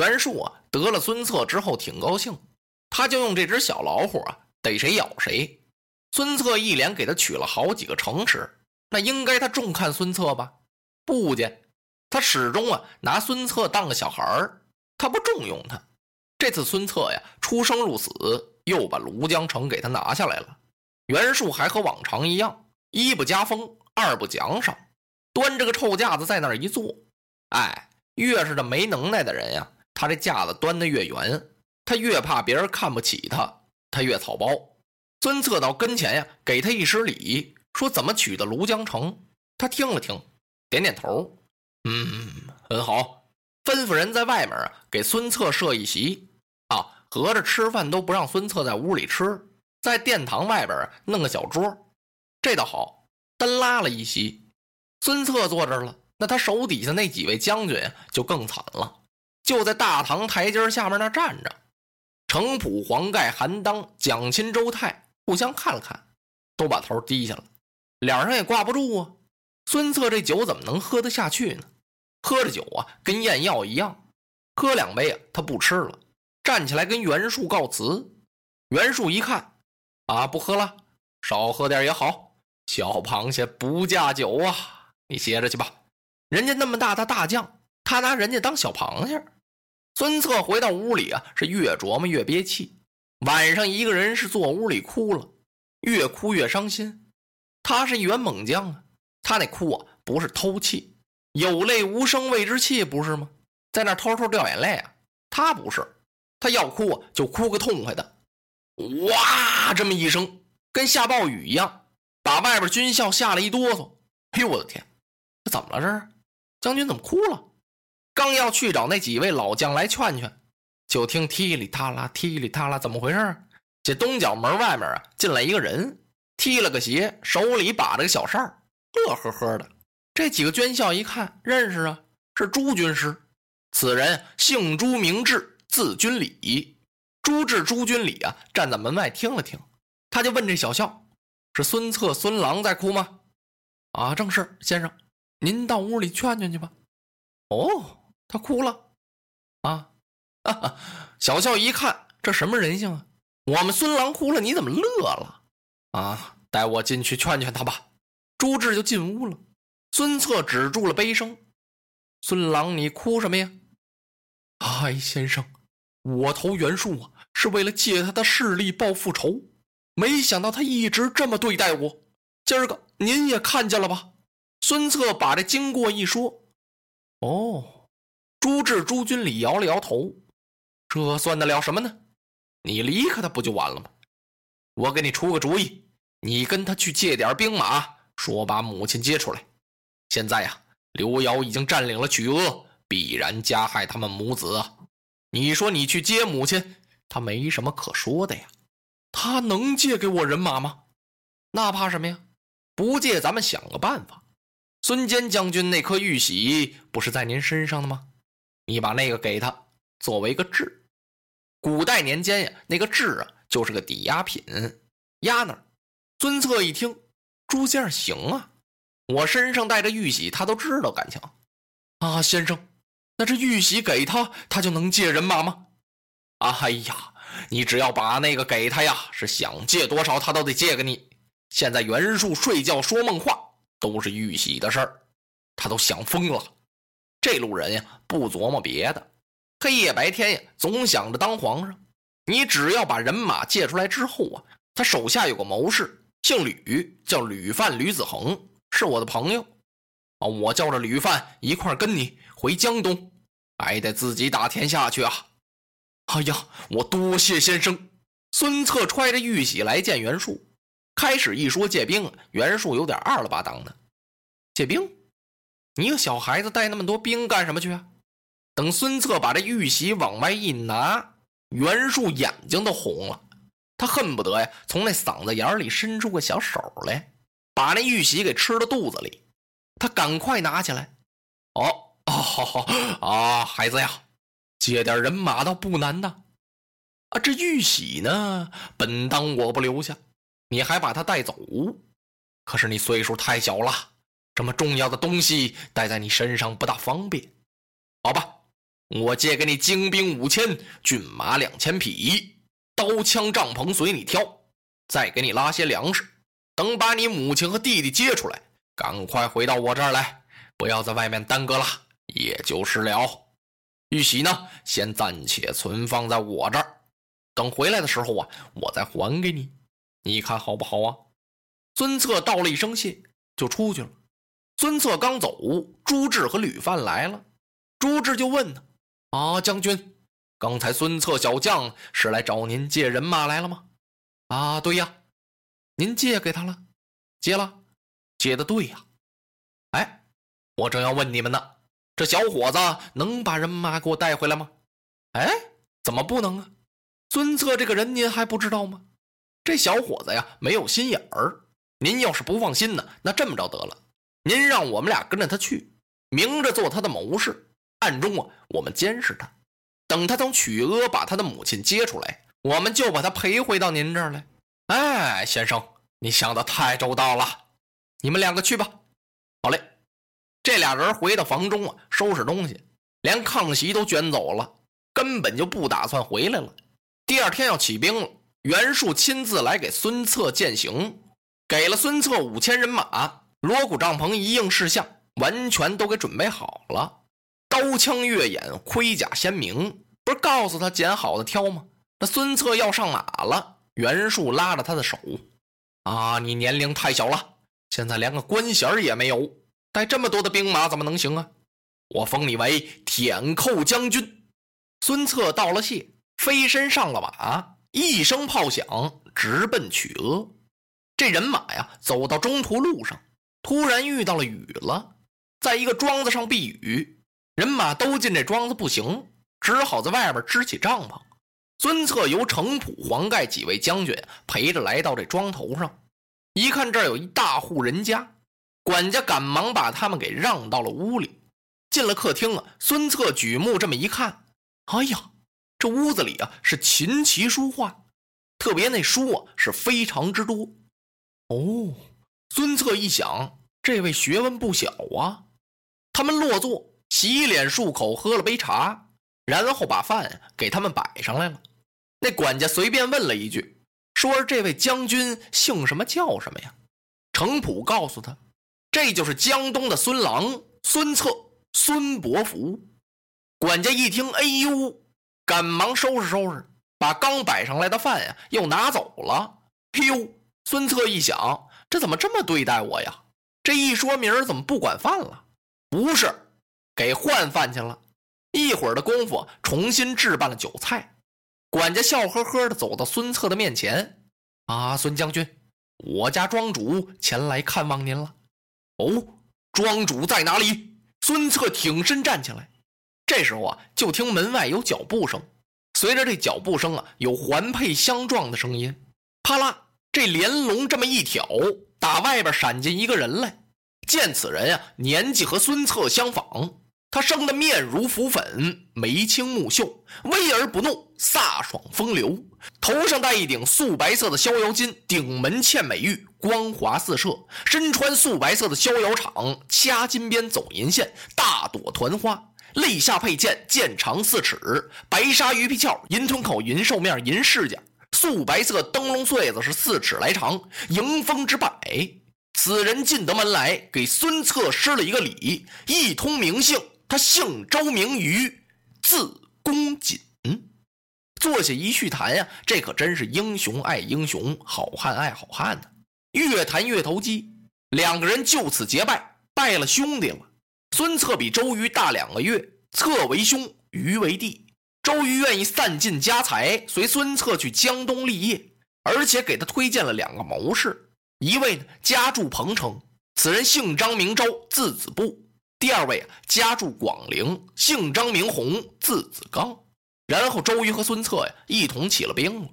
袁术啊，得了孙策之后挺高兴，他就用这只小老虎啊逮谁咬谁。孙策一连给他取了好几个城池，那应该他重看孙策吧？不见，他始终啊拿孙策当个小孩儿，他不重用他。这次孙策呀出生入死，又把庐江城给他拿下来了。袁术还和往常一样，一不加封，二不奖赏，端着个臭架子在那儿一坐。哎，越是这没能耐的人呀。他这架子端得越圆，他越怕别人看不起他，他越草包。孙策到跟前呀，给他一施礼，说怎么取的庐江城。他听了听，点点头，嗯，很好。吩咐人在外面啊，给孙策设一席啊，合着吃饭都不让孙策在屋里吃，在殿堂外边弄个小桌，这倒好，单拉了一席。孙策坐这儿了，那他手底下那几位将军就更惨了。就在大堂台阶下面那站着，程普、黄盖、韩当、蒋钦、周泰互相看了看，都把头低下了，脸上也挂不住啊。孙策这酒怎么能喝得下去呢？喝着酒啊，跟咽药一样，喝两杯啊，他不吃了，站起来跟袁术告辞。袁术一看，啊，不喝了，少喝点也好。小螃蟹不嫁酒啊，你歇着去吧。人家那么大的大将，他拿人家当小螃蟹。孙策回到屋里啊，是越琢磨越憋气。晚上一个人是坐屋里哭了，越哭越伤心。他是一员猛将啊，他那哭啊不是偷气，有泪无声谓之泣，不是吗？在那偷偷掉眼泪啊。他不是，他要哭啊就哭个痛快的，哇这么一声，跟下暴雨一样，把外边军校吓了一哆嗦。哎呦我的天，这怎么了？这是将军怎么哭了？刚要去找那几位老将来劝劝，就听踢里踏啦，踢里踏啦，怎么回事？这东角门外面啊，进来一个人，踢了个鞋，手里把着个小扇乐呵呵的。这几个军校一看，认识啊，是朱军师。此人姓朱名志，字君礼。朱志、朱君礼啊，站在门外听了听，他就问这小校：“是孙策、孙郎在哭吗？”“啊，正是，先生，您到屋里劝劝去吧。”“哦。”他哭了，啊，哈哈小笑一看，这什么人性啊？我们孙郎哭了，你怎么乐了？啊，带我进去劝劝他吧。朱志就进屋了。孙策止住了悲声：“孙郎，你哭什么呀？”“哎，先生，我投袁术啊，是为了借他的势力报复仇，没想到他一直这么对待我。今儿个您也看见了吧？”孙策把这经过一说：“哦。”朱志、朱军礼摇了摇头，这算得了什么呢？你离开他不就完了吗？我给你出个主意，你跟他去借点兵马，说把母亲接出来。现在呀，刘瑶已经占领了曲阿，必然加害他们母子！你说你去接母亲，他没什么可说的呀。他能借给我人马吗？那怕什么呀？不借，咱们想个办法。孙坚将军那颗玉玺不是在您身上的吗？你把那个给他，作为一个质。古代年间呀，那个质啊，就是个抵押品，押那儿。孙策一听，朱先生行啊，我身上带着玉玺，他都知道感情。啊，先生，那这玉玺给他，他就能借人马吗？哎呀，你只要把那个给他呀，是想借多少，他都得借给你。现在袁术睡觉说梦话，都是玉玺的事儿，他都想疯了。这路人呀，不琢磨别的，黑夜白天呀，总想着当皇上。你只要把人马借出来之后啊，他手下有个谋士，姓吕，叫吕范，吕子恒，是我的朋友。啊，我叫着吕范一块跟你回江东，还得自己打天下去啊。哎呀，我多谢先生。孙策揣着玉玺来见袁术。开始一说借兵，袁术有点二了吧当的。借兵？你一个小孩子带那么多兵干什么去啊？等孙策把这玉玺往外一拿，袁术眼睛都红了，他恨不得呀从那嗓子眼里伸出个小手来，把那玉玺给吃到肚子里。他赶快拿起来。哦哦好啊，孩子呀，借点人马倒不难呐。啊，这玉玺呢，本当我不留下，你还把它带走。可是你岁数太小了，这么重要的东西带在你身上不大方便。好吧。我借给你精兵五千，骏马两千匹，刀枪帐篷随你挑，再给你拉些粮食。等把你母亲和弟弟接出来，赶快回到我这儿来，不要在外面耽搁了。也就是了。玉玺呢，先暂且存放在我这儿，等回来的时候啊，我再还给你。你看好不好啊？孙策道了一声谢，就出去了。孙策刚走，朱志和吕范来了。朱志就问他。啊，将军，刚才孙策小将是来找您借人马来了吗？啊，对呀，您借给他了，借了，借的对呀。哎，我正要问你们呢，这小伙子能把人马给我带回来吗？哎，怎么不能啊？孙策这个人您还不知道吗？这小伙子呀，没有心眼儿。您要是不放心呢，那这么着得了，您让我们俩跟着他去，明着做他的谋士。暗中啊，我们监视他，等他从曲阿把他的母亲接出来，我们就把他陪回到您这儿来。哎，先生，你想的太周到了，你们两个去吧。好嘞，这俩人回到房中啊，收拾东西，连炕席都卷走了，根本就不打算回来了。第二天要起兵了，袁术亲自来给孙策践行，给了孙策五千人马，锣鼓帐篷一应事项，完全都给准备好了。刀枪越眼，盔甲鲜明，不是告诉他捡好的挑吗？那孙策要上马了，袁术拉着他的手，啊，你年龄太小了，现在连个官衔也没有，带这么多的兵马怎么能行啊？我封你为舔寇将军。孙策道了谢，飞身上了马，一声炮响，直奔曲阿。这人马呀，走到中途路上，突然遇到了雨了，在一个庄子上避雨。人马都进这庄子不行，只好在外边支起帐篷。孙策由程普、黄盖几位将军陪着来到这庄头上，一看这儿有一大户人家，管家赶忙把他们给让到了屋里。进了客厅啊，孙策举目这么一看，哎呀，这屋子里啊是琴棋书画，特别那书啊是非常之多。哦，孙策一想，这位学问不小啊。他们落座。洗脸漱口，喝了杯茶，然后把饭给他们摆上来了。那管家随便问了一句，说：“这位将军姓什么？叫什么呀？”程普告诉他：“这就是江东的孙郎孙策，孙伯符。”管家一听，哎呦，赶忙收拾收拾，把刚摆上来的饭呀又拿走了。哎呦，孙策一想，这怎么这么对待我呀？这一说明儿怎么不管饭了？不是。给换饭去了，一会儿的功夫，重新置办了酒菜。管家笑呵呵的走到孙策的面前：“啊，孙将军，我家庄主前来看望您了。”“哦，庄主在哪里？”孙策挺身站起来。这时候啊，就听门外有脚步声，随着这脚步声啊，有环佩相撞的声音。啪啦，这连龙这么一挑，打外边闪进一个人来。见此人啊，年纪和孙策相仿。他生的面如浮粉，眉清目秀，威而不怒，飒爽风流。头上戴一顶素白色的逍遥巾，顶门嵌美玉，光华四射。身穿素白色的逍遥氅，掐金边走银线，大朵团花。肋下佩剑，剑长四尺，白纱鱼皮鞘，银吞口，银兽面，银饰甲。素白色灯笼穗子是四尺来长，迎风之摆。此人进得门来，给孙策施了一个礼，一通名姓。他姓周，名瑜，字公瑾。坐下一叙谈呀，这可真是英雄爱英雄，好汉爱好汉呢。越谈越投机，两个人就此结拜，拜了兄弟了。孙策比周瑜大两个月，策为兄，瑜为弟。周瑜愿意散尽家财随孙策去江东立业，而且给他推荐了两个谋士，一位呢家住彭城，此人姓张名周，字子布；第二位啊家住广陵，姓张名弘，字子刚。然后周瑜和孙策呀一同起了兵了。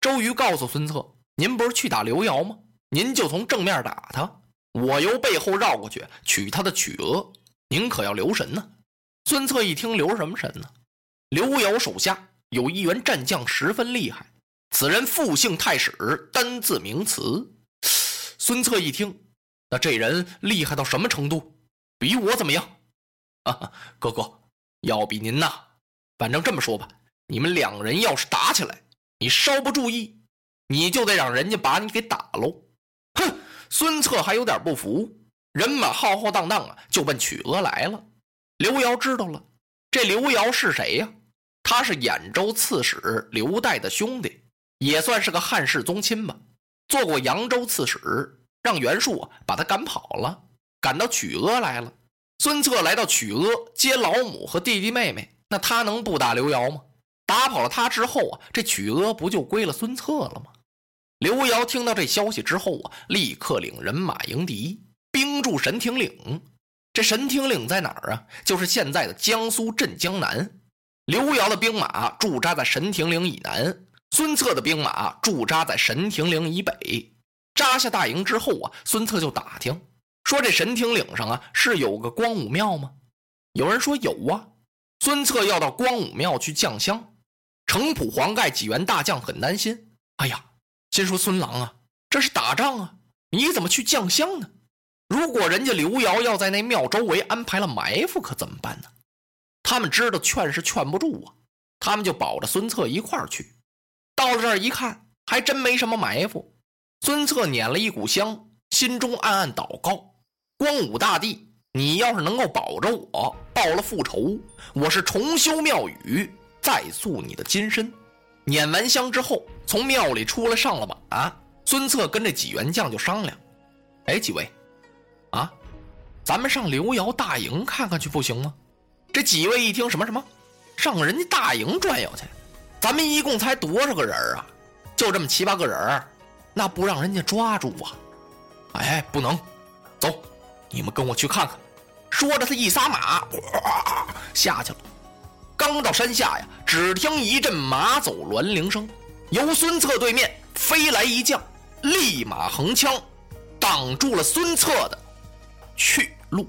周瑜告诉孙策：“您不是去打刘繇吗？您就从正面打他，我由背后绕过去取他的曲额。您可要留神呢。”孙策一听，留什么神呢？刘繇手下有一员战将，十分厉害。此人复姓太史，单字名慈。孙策一听，那这人厉害到什么程度？比我怎么样？啊，哥哥，要比您呐。反正这么说吧，你们两人要是打起来，你稍不注意，你就得让人家把你给打喽。哼！孙策还有点不服，人马浩浩荡荡啊，就奔曲阿来了。刘繇知道了，这刘繇是谁呀？他是兖州刺史刘岱的兄弟，也算是个汉室宗亲吧。做过扬州刺史，让袁术把他赶跑了，赶到曲阿来了。孙策来到曲阿接老母和弟弟妹妹，那他能不打刘繇吗？打跑了他之后啊，这曲阿不就归了孙策了吗？刘繇听到这消息之后啊，立刻领人马迎敌，兵驻神亭岭。这神亭岭在哪儿啊？就是现在的江苏镇江南。刘繇的兵马驻扎在神亭岭以南，孙策的兵马驻扎在神亭岭以北。扎下大营之后啊，孙策就打听说：“这神亭岭上啊，是有个光武庙吗？”有人说有啊。孙策要到光武庙去降香，程普黄盖几员大将很担心。哎呀，心说孙郎啊，这是打仗啊，你怎么去降香呢？如果人家刘繇要在那庙周围安排了埋伏，可怎么办呢？他们知道劝是劝不住啊，他们就保着孙策一块儿去。到了这儿一看，还真没什么埋伏。孙策捻了一股香，心中暗暗祷告：光武大帝，你要是能够保着我，报了复仇，我是重修庙宇，再塑你的金身。捻完香之后，从庙里出来，上了马。孙策跟这几员将就商量：哎，几位，啊，咱们上刘繇大营看看去，不行吗？这几位一听什么什么，上人家大营转悠去，咱们一共才多少个人啊？就这么七八个人那不让人家抓住啊？哎，不能，走，你们跟我去看看。说着，他一撒马，下去了。刚到山下呀，只听一阵马走銮铃声，由孙策对面飞来一将，立马横枪，挡住了孙策的去路。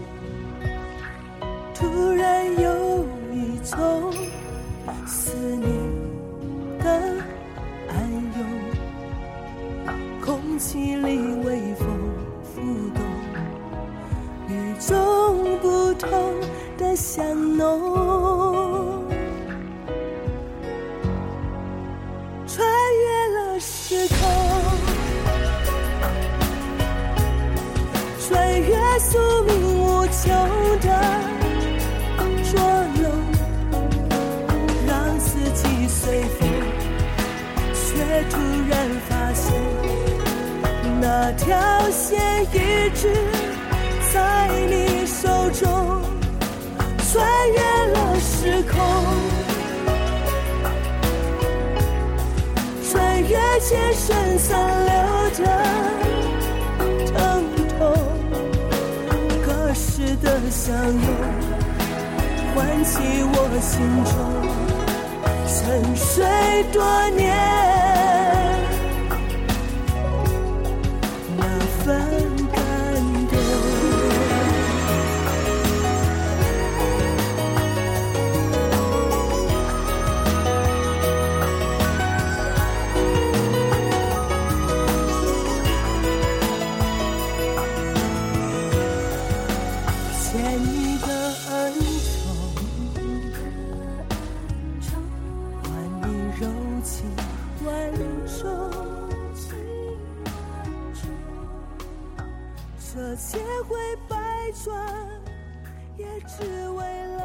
从思念的暗涌，空气里微风浮动，与众不同的香浓，穿越了时空，穿越宿命无穷那条线一直在你手中，穿越了时空，穿越千生残留的疼痛，隔世的相拥，唤起我心中。沉睡多年。柔情万种情万种，这千回百转，也只为了。